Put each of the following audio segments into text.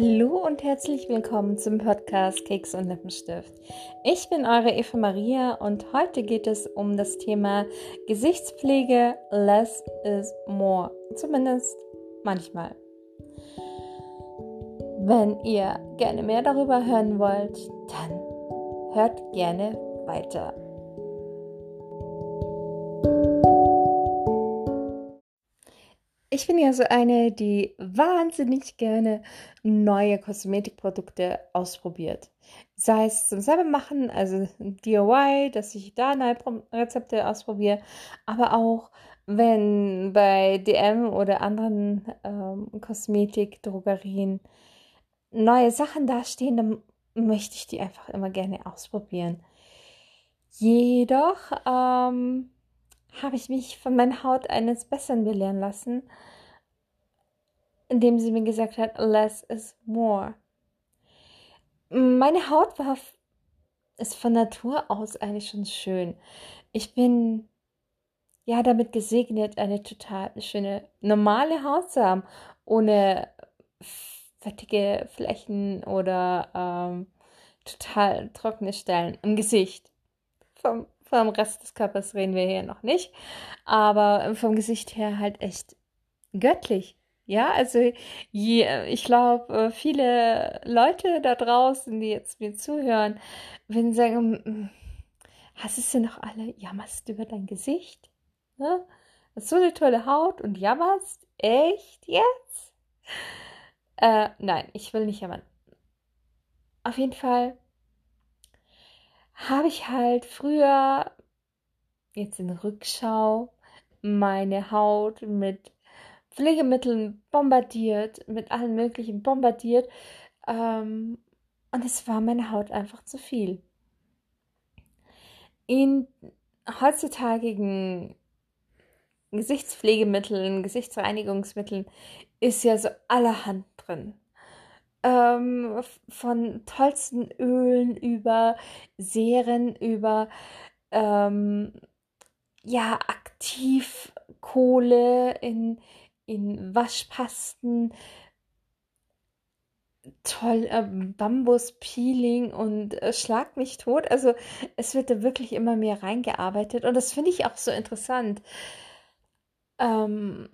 Hallo und herzlich willkommen zum Podcast Keks und Lippenstift. Ich bin eure Eva Maria und heute geht es um das Thema Gesichtspflege Less is more. Zumindest manchmal. Wenn ihr gerne mehr darüber hören wollt, dann hört gerne weiter. Ich bin ja so eine, die wahnsinnig gerne neue Kosmetikprodukte ausprobiert. Sei es zum selber machen, also DIY, dass ich da neue Rezepte ausprobiere, aber auch wenn bei DM oder anderen ähm, Kosmetikdrogerien neue Sachen dastehen, dann möchte ich die einfach immer gerne ausprobieren. Jedoch ähm, habe ich mich von meiner Haut eines Besseren belehren lassen, indem sie mir gesagt hat, less is more. Meine Haut war ist von Natur aus eigentlich schon schön. Ich bin ja damit gesegnet, eine total schöne normale Haut zu haben, ohne fettige Flächen oder ähm, total trockene Stellen im Gesicht. Vom vom Rest des Körpers reden wir hier noch nicht. Aber vom Gesicht her halt echt göttlich. Ja, also je, ich glaube, viele Leute da draußen, die jetzt mir zuhören, sie sagen, hast du noch alle, jammerst über dein Gesicht? Ne? Hast so eine tolle Haut und jammerst? Echt jetzt? Äh, nein, ich will nicht jammern. Auf jeden Fall habe ich halt früher, jetzt in Rückschau, meine Haut mit Pflegemitteln bombardiert, mit allen möglichen bombardiert. Ähm, und es war meine Haut einfach zu viel. In heutzutage Gesichtspflegemitteln, Gesichtsreinigungsmitteln ist ja so allerhand drin ähm, von tollsten Ölen über Serien, über ähm, ja, Aktivkohle in, in Waschpasten, toll, äh, Bambus-Peeling und äh, Schlag mich tot. Also es wird da wirklich immer mehr reingearbeitet und das finde ich auch so interessant. Ähm,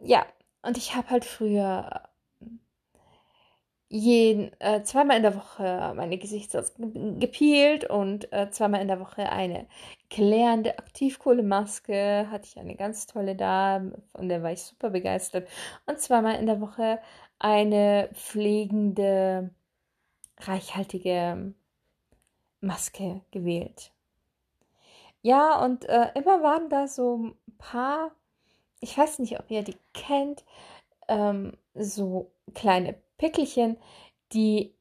ja, und ich habe halt früher jeden, äh, zweimal in der Woche meine Gesichtshaut gepielt und äh, zweimal in der Woche eine klärende Aktivkohlemaske. Hatte ich eine ganz tolle da, von der war ich super begeistert. Und zweimal in der Woche eine pflegende, reichhaltige Maske gewählt. Ja, und äh, immer waren da so ein paar, ich weiß nicht, ob ihr die kennt, ähm, so kleine Pickelchen, die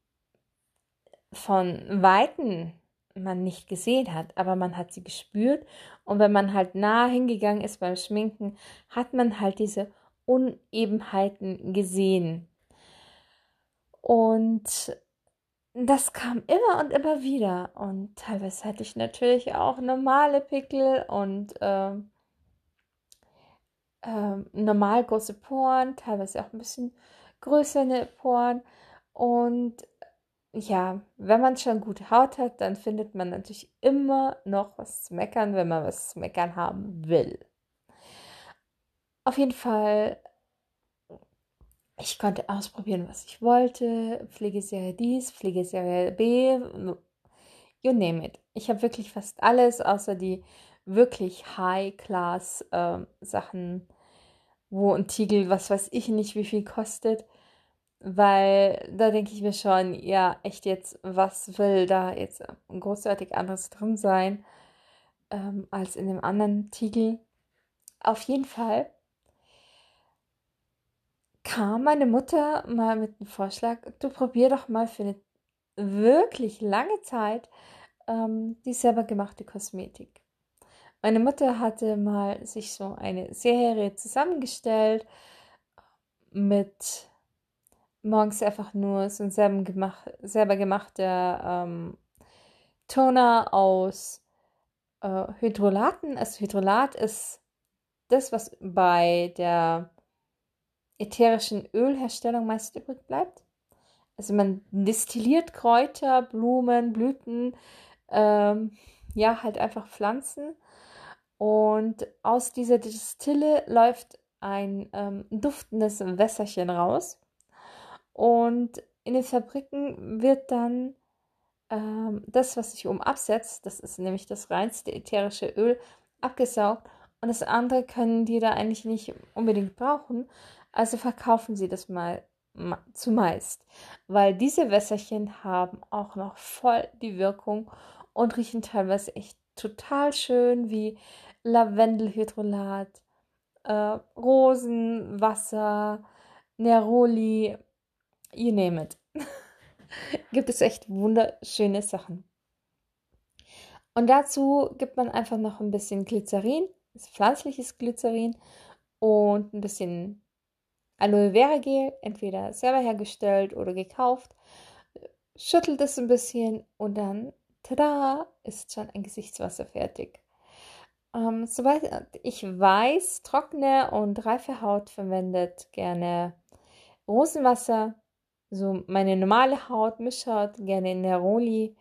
von Weitem man nicht gesehen hat, aber man hat sie gespürt und wenn man halt nah hingegangen ist beim Schminken, hat man halt diese Unebenheiten gesehen. Und das kam immer und immer wieder und teilweise hatte ich natürlich auch normale Pickel und äh, äh, normal große Poren, teilweise auch ein bisschen größere Poren. Und ja, wenn man schon gute Haut hat, dann findet man natürlich immer noch was zu meckern, wenn man was zu meckern haben will. Auf jeden Fall, ich konnte ausprobieren, was ich wollte. Pflegeserie dies, Pflegeserie B, you name it. Ich habe wirklich fast alles, außer die wirklich High-Class-Sachen äh, wo ein Tiegel, was weiß ich nicht, wie viel kostet. Weil da denke ich mir schon, ja, echt jetzt, was will da jetzt großartig anderes drin sein ähm, als in dem anderen Tiegel? Auf jeden Fall kam meine Mutter mal mit dem Vorschlag, du probier doch mal für eine wirklich lange Zeit ähm, die selber gemachte Kosmetik. Meine Mutter hatte mal sich so eine Serie zusammengestellt mit morgens einfach nur so ein selber, gemacht, selber gemachter ähm, Toner aus äh, Hydrolaten. Also Hydrolat ist das, was bei der ätherischen Ölherstellung meist übrig bleibt. also man destilliert Kräuter, Blumen, Blüten, ähm, ja, halt einfach Pflanzen. Und aus dieser Distille läuft ein ähm, duftendes Wässerchen raus. Und in den Fabriken wird dann ähm, das, was sich um absetzt, das ist nämlich das reinste ätherische Öl, abgesaugt. Und das andere können die da eigentlich nicht unbedingt brauchen. Also verkaufen sie das mal zumeist, weil diese Wässerchen haben auch noch voll die Wirkung und riechen teilweise echt total schön wie Lavendelhydrolat, äh, Rosenwasser, Neroli, you name it. gibt es echt wunderschöne Sachen. Und dazu gibt man einfach noch ein bisschen Glycerin, pflanzliches Glycerin und ein bisschen Aloe Vera Gel, entweder selber hergestellt oder gekauft. Schüttelt es ein bisschen und dann, tada, ist schon ein Gesichtswasser fertig. Ähm, soweit ich weiß, trockene und reife Haut verwendet gerne Rosenwasser. So meine normale Haut, Mischhaut, gerne Neroli.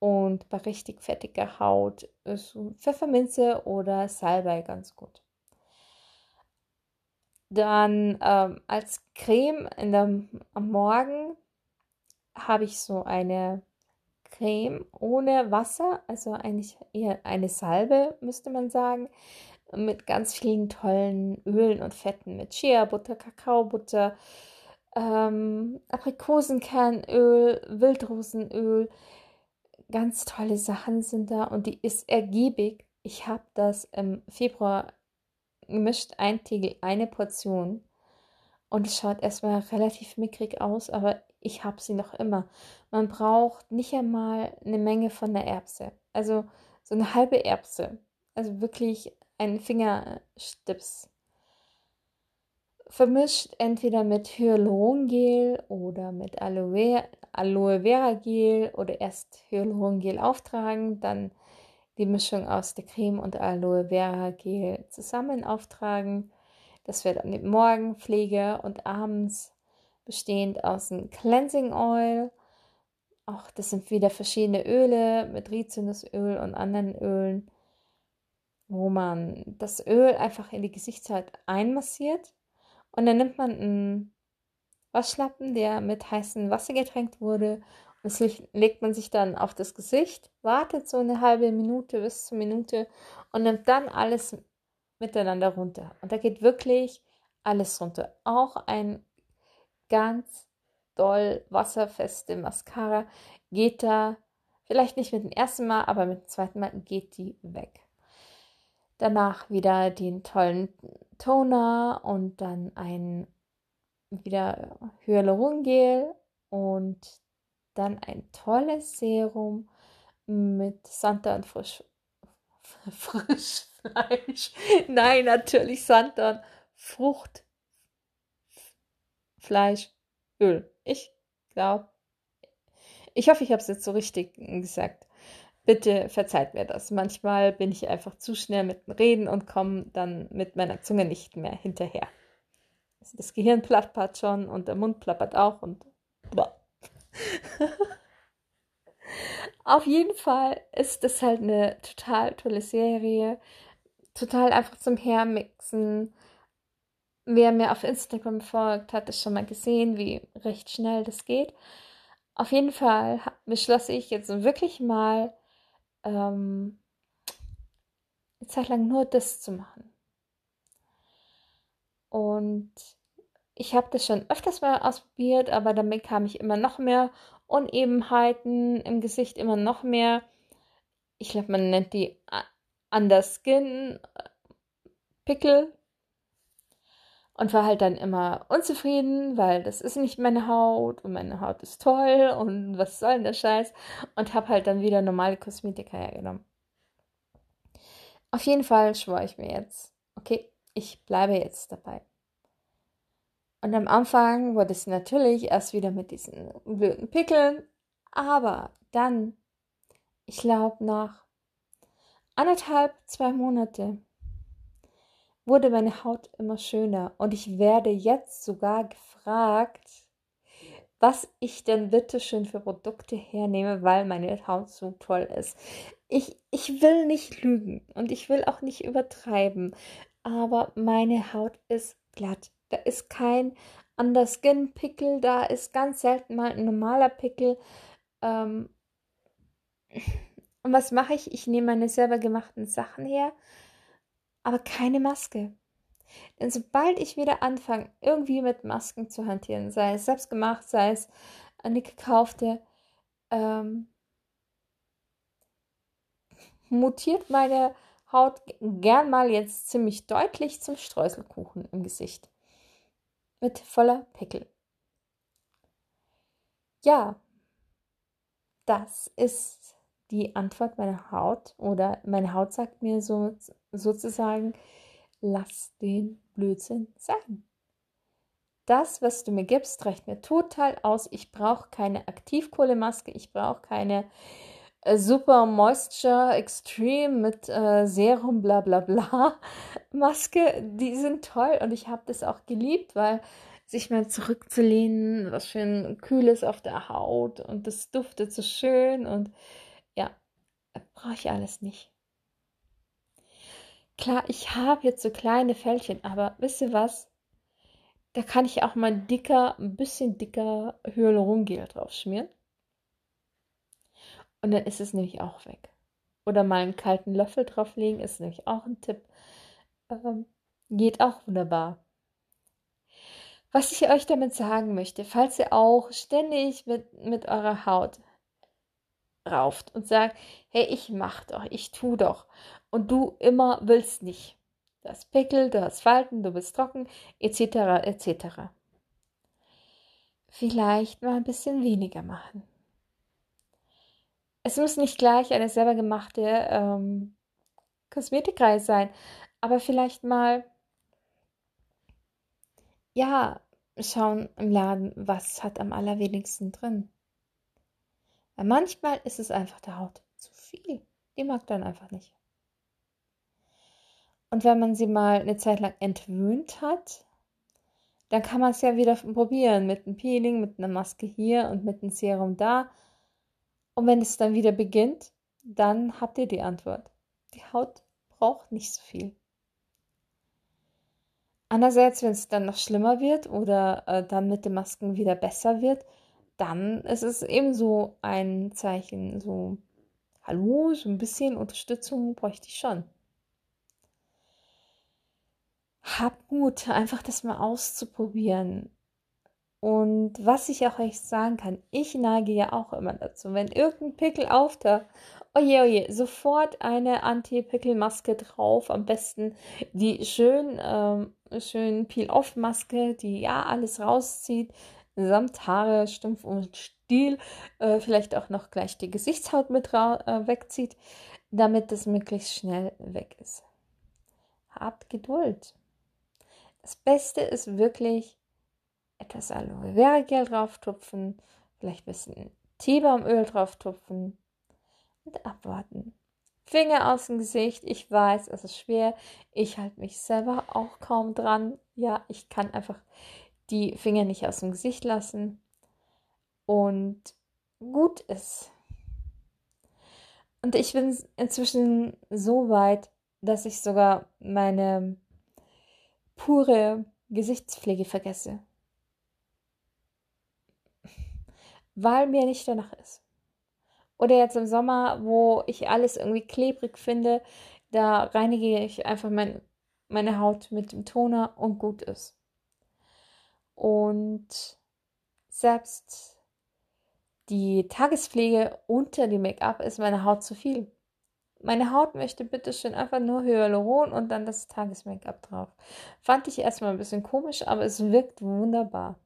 Und bei richtig fettiger Haut ist Pfefferminze oder Salbei ganz gut. Dann ähm, als Creme in der, am Morgen habe ich so eine Creme ohne Wasser, also eigentlich eher eine Salbe, müsste man sagen, mit ganz vielen tollen Ölen und Fetten, mit Shea-Butter, Kakaobutter, ähm, Aprikosenkernöl, Wildrosenöl, ganz tolle Sachen sind da und die ist ergiebig. Ich habe das im Februar gemischt, ein Tegel, eine Portion. Und es schaut erstmal relativ mickrig aus, aber ich habe sie noch immer. Man braucht nicht einmal eine Menge von der Erbse. Also so eine halbe Erbse. Also wirklich ein Fingerstips. Vermischt entweder mit Hyalurongel oder mit Aloe, Aloe Vera Gel oder erst Hyalurongel auftragen, dann die Mischung aus der Creme und Aloe Vera Gel zusammen auftragen. Das wird dann die Morgenpflege und abends bestehend aus einem Cleansing Oil. Auch das sind wieder verschiedene Öle mit Rizinusöl und anderen Ölen, wo man das Öl einfach in die Gesichtshaut einmassiert und dann nimmt man einen Waschlappen, der mit heißem Wasser getränkt wurde und das legt man sich dann auf das Gesicht, wartet so eine halbe Minute bis zur Minute und nimmt dann alles miteinander runter. Und da geht wirklich alles runter. Auch ein ganz doll wasserfeste Mascara geht da vielleicht nicht mit dem ersten Mal, aber mit dem zweiten Mal geht die weg. Danach wieder den tollen Toner und dann ein wieder Hyalurongel und dann ein tolles Serum mit Santan Frisch, Frischfleisch. Nein, natürlich Santan Frucht Fleisch, Öl. Ich glaube, ich hoffe, ich habe es jetzt so richtig gesagt. Bitte verzeiht mir das. Manchmal bin ich einfach zu schnell mit dem Reden und komme dann mit meiner Zunge nicht mehr hinterher. Also das Gehirn plappert schon und der Mund plappert auch und. Auf jeden Fall ist es halt eine total tolle Serie. Total einfach zum Hermixen. Wer mir auf Instagram folgt, hat es schon mal gesehen, wie recht schnell das geht. Auf jeden Fall beschloss ich jetzt wirklich mal ähm, eine Zeit lang nur das zu machen. Und ich habe das schon öfters mal ausprobiert, aber damit kam ich immer noch mehr Unebenheiten im Gesicht, immer noch mehr. Ich glaube, man nennt die Underskin Pickel und war halt dann immer unzufrieden, weil das ist nicht meine Haut und meine Haut ist toll und was soll denn der Scheiß und habe halt dann wieder normale Kosmetika hergenommen. Auf jeden Fall schwöre ich mir jetzt, okay, ich bleibe jetzt dabei. Und am Anfang wurde es natürlich erst wieder mit diesen blöden Pickeln, aber dann, ich glaube nach anderthalb, zwei Monate, wurde meine Haut immer schöner und ich werde jetzt sogar gefragt, was ich denn bitte schön für Produkte hernehme, weil meine Haut so toll ist. Ich, ich will nicht lügen und ich will auch nicht übertreiben, aber meine Haut ist glatt. Da ist kein Underskin-Pickel, da ist ganz selten mal ein normaler Pickel. Ähm und was mache ich? Ich nehme meine selber gemachten Sachen her, aber keine Maske. Denn sobald ich wieder anfange, irgendwie mit Masken zu hantieren, sei es selbst gemacht, sei es eine gekaufte, ähm, mutiert meine Haut gern mal jetzt ziemlich deutlich zum Streuselkuchen im Gesicht. Mit voller Pickel. Ja, das ist die Antwort meiner Haut oder meine Haut sagt mir so sozusagen, lass den Blödsinn sein. Das, was du mir gibst, reicht mir total aus. Ich brauche keine Aktivkohlemaske, ich brauche keine äh, Super Moisture Extreme mit äh, Serum bla bla bla Maske. Die sind toll und ich habe das auch geliebt, weil sich mal zurückzulehnen, was schön kühles auf der Haut und das duftet so schön und ja, brauche ich alles nicht. Klar, ich habe jetzt so kleine Fältchen, aber wisst ihr was? Da kann ich auch mal dicker, ein bisschen dicker Hyalurongel drauf schmieren. Und dann ist es nämlich auch weg. Oder mal einen kalten Löffel drauflegen, ist nämlich auch ein Tipp. Ähm, geht auch wunderbar. Was ich euch damit sagen möchte, falls ihr auch ständig mit, mit eurer Haut rauft und sagt, hey, ich mach doch, ich tu doch und du immer willst nicht. Du hast Pickel, du hast Falten, du bist trocken, etc., etc. Vielleicht mal ein bisschen weniger machen. Es muss nicht gleich eine selber gemachte ähm, Kosmetikreihe sein, aber vielleicht mal, ja, schauen im Laden, was hat am allerwenigsten drin. Weil manchmal ist es einfach der Haut zu viel. Die mag dann einfach nicht. Und wenn man sie mal eine Zeit lang entwöhnt hat, dann kann man es ja wieder probieren mit einem Peeling, mit einer Maske hier und mit einem Serum da. Und wenn es dann wieder beginnt, dann habt ihr die Antwort. Die Haut braucht nicht so viel. Andererseits, wenn es dann noch schlimmer wird oder äh, dann mit den Masken wieder besser wird, dann ist es ebenso ein Zeichen, so, hallo, so ein bisschen Unterstützung bräuchte ich schon hab Mut, einfach das mal auszuprobieren. Und was ich auch echt sagen kann, ich neige ja auch immer dazu, wenn irgendein Pickel auftaucht, oje, oje, sofort eine Anti-Pickel-Maske drauf, am besten die schön, ähm, schön Peel-Off-Maske, die ja alles rauszieht, samt Haare, Stumpf und Stiel, äh, vielleicht auch noch gleich die Gesichtshaut mit äh, wegzieht, damit das möglichst schnell weg ist. Habt Geduld. Das Beste ist wirklich etwas Aloe Vera Gel drauf tupfen, vielleicht ein bisschen Teebaumöl drauf tupfen und abwarten. Finger aus dem Gesicht. Ich weiß, es ist schwer. Ich halte mich selber auch kaum dran. Ja, ich kann einfach die Finger nicht aus dem Gesicht lassen. Und gut ist. Und ich bin inzwischen so weit, dass ich sogar meine pure Gesichtspflege vergesse. Weil mir nicht danach ist. Oder jetzt im Sommer, wo ich alles irgendwie klebrig finde, da reinige ich einfach mein, meine Haut mit dem Toner und gut ist. Und selbst die Tagespflege unter dem Make-up ist meine Haut zu viel. Meine Haut möchte bitte schön einfach nur Hyaluron und dann das Tages-Make-up drauf. Fand ich erstmal ein bisschen komisch, aber es wirkt wunderbar.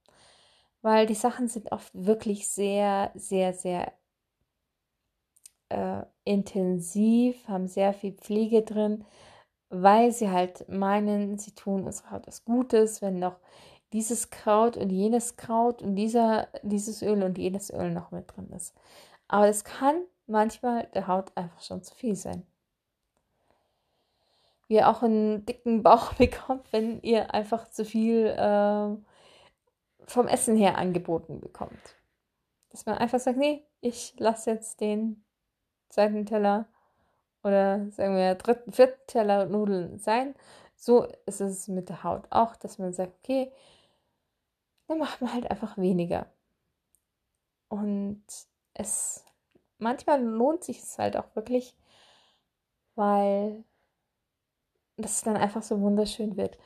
Weil die Sachen sind oft wirklich sehr, sehr, sehr äh, intensiv, haben sehr viel Pflege drin, weil sie halt meinen, sie tun unserer Haut was Gutes, wenn noch dieses Kraut und jenes Kraut und dieser, dieses Öl und jenes Öl noch mit drin ist. Aber es kann manchmal der Haut einfach schon zu viel sein. Wie ihr auch einen dicken Bauch bekommt, wenn ihr einfach zu viel äh, vom Essen her angeboten bekommt. Dass man einfach sagt, nee, ich lasse jetzt den zweiten Teller oder sagen wir dritten, vierten Teller Nudeln sein. So ist es mit der Haut auch, dass man sagt, okay, dann macht man halt einfach weniger. Und es manchmal lohnt sich es halt auch wirklich, weil das dann einfach so wunderschön wird.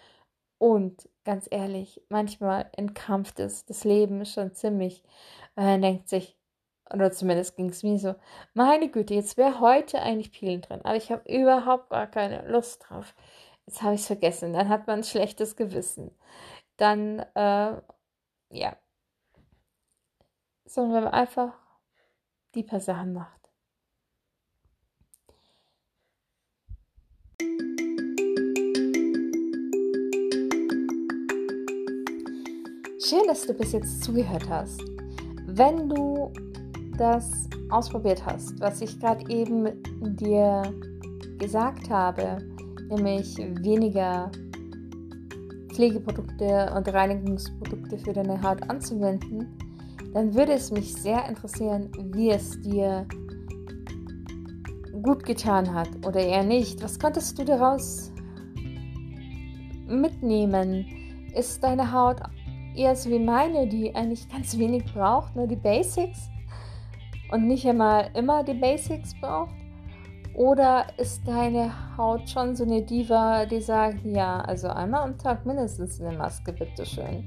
Und ganz ehrlich, manchmal entkrampft es das Leben schon ziemlich. Man denkt sich, oder zumindest ging es mir so, meine Güte, jetzt wäre heute eigentlich Peelen drin, aber ich habe überhaupt gar keine Lust drauf. Jetzt habe ich es vergessen, dann hat man ein schlechtes Gewissen. Dann, äh, ja. Sondern wenn man einfach die paar Sachen macht. Schön, dass du bis jetzt zugehört hast. Wenn du das ausprobiert hast, was ich gerade eben dir gesagt habe, nämlich weniger Pflegeprodukte und Reinigungsprodukte für deine Haut anzuwenden, dann würde es mich sehr interessieren, wie es dir gut getan hat oder eher nicht. Was konntest du daraus mitnehmen? Ist deine Haut eher so wie meine, die eigentlich ganz wenig braucht, nur die Basics und nicht einmal immer die Basics braucht? Oder ist deine Haut schon so eine Diva, die sagt, ja, also einmal am Tag mindestens eine Maske, bitteschön.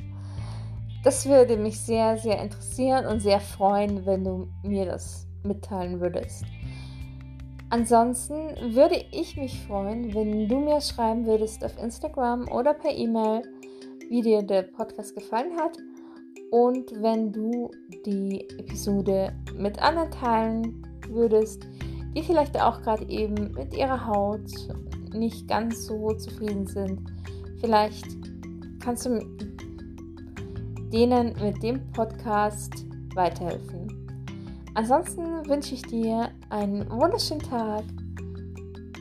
Das würde mich sehr, sehr interessieren und sehr freuen, wenn du mir das mitteilen würdest. Ansonsten würde ich mich freuen, wenn du mir schreiben würdest auf Instagram oder per E-Mail, wie dir der Podcast gefallen hat und wenn du die Episode mit anderen teilen würdest, die vielleicht auch gerade eben mit ihrer Haut nicht ganz so zufrieden sind. Vielleicht kannst du denen mit dem Podcast weiterhelfen. Ansonsten wünsche ich dir einen wunderschönen Tag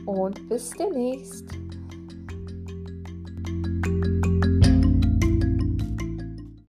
und bis demnächst.